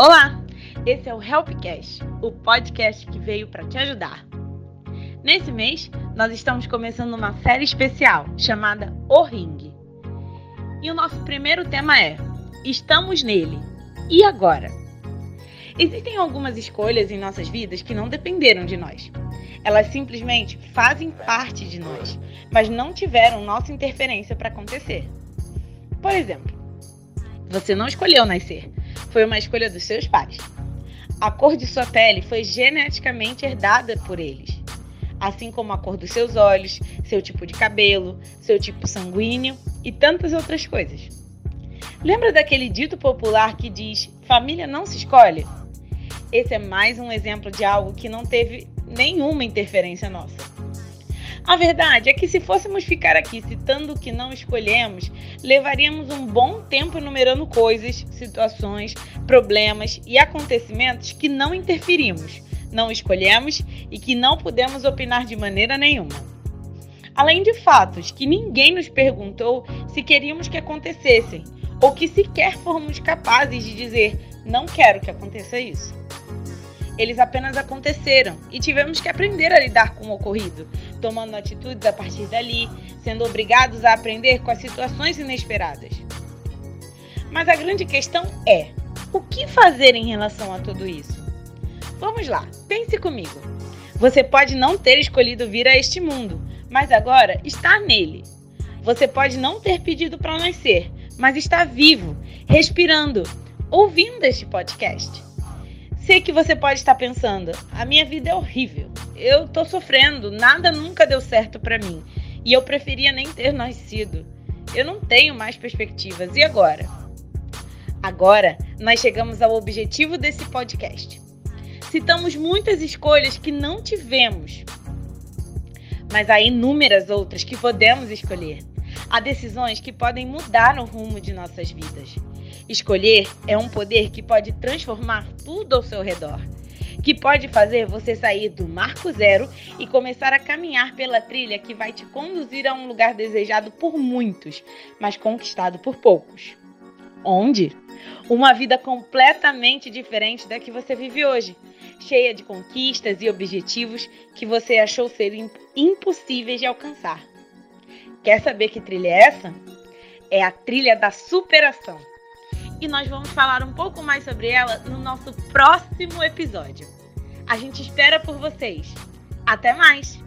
Olá, esse é o Helpcast, o podcast que veio para te ajudar. Nesse mês, nós estamos começando uma série especial chamada O Ring. E o nosso primeiro tema é Estamos nele. E agora? Existem algumas escolhas em nossas vidas que não dependeram de nós. Elas simplesmente fazem parte de nós, mas não tiveram nossa interferência para acontecer. Por exemplo, você não escolheu nascer, foi uma escolha dos seus pais. A cor de sua pele foi geneticamente herdada por eles, assim como a cor dos seus olhos, seu tipo de cabelo, seu tipo sanguíneo e tantas outras coisas. Lembra daquele dito popular que diz: família não se escolhe? Esse é mais um exemplo de algo que não teve nenhuma interferência nossa. A verdade é que se fôssemos ficar aqui citando o que não escolhemos, levaríamos um bom tempo enumerando coisas, situações, problemas e acontecimentos que não interferimos, não escolhemos e que não pudemos opinar de maneira nenhuma. Além de fatos que ninguém nos perguntou se queríamos que acontecessem, ou que sequer fomos capazes de dizer: não quero que aconteça isso. Eles apenas aconteceram e tivemos que aprender a lidar com o ocorrido, tomando atitudes a partir dali, sendo obrigados a aprender com as situações inesperadas. Mas a grande questão é: o que fazer em relação a tudo isso? Vamos lá, pense comigo. Você pode não ter escolhido vir a este mundo, mas agora está nele. Você pode não ter pedido para nascer, mas está vivo, respirando, ouvindo este podcast. Sei que você pode estar pensando: a minha vida é horrível, eu tô sofrendo, nada nunca deu certo para mim e eu preferia nem ter nascido. Eu não tenho mais perspectivas. E agora? Agora nós chegamos ao objetivo desse podcast. Citamos muitas escolhas que não tivemos, mas há inúmeras outras que podemos escolher. Há decisões que podem mudar o rumo de nossas vidas. Escolher é um poder que pode transformar tudo ao seu redor, que pode fazer você sair do marco zero e começar a caminhar pela trilha que vai te conduzir a um lugar desejado por muitos, mas conquistado por poucos. Onde? Uma vida completamente diferente da que você vive hoje, cheia de conquistas e objetivos que você achou serem impossíveis de alcançar. Quer saber que trilha é essa? É a trilha da superação e nós vamos falar um pouco mais sobre ela no nosso próximo episódio. A gente espera por vocês. Até mais!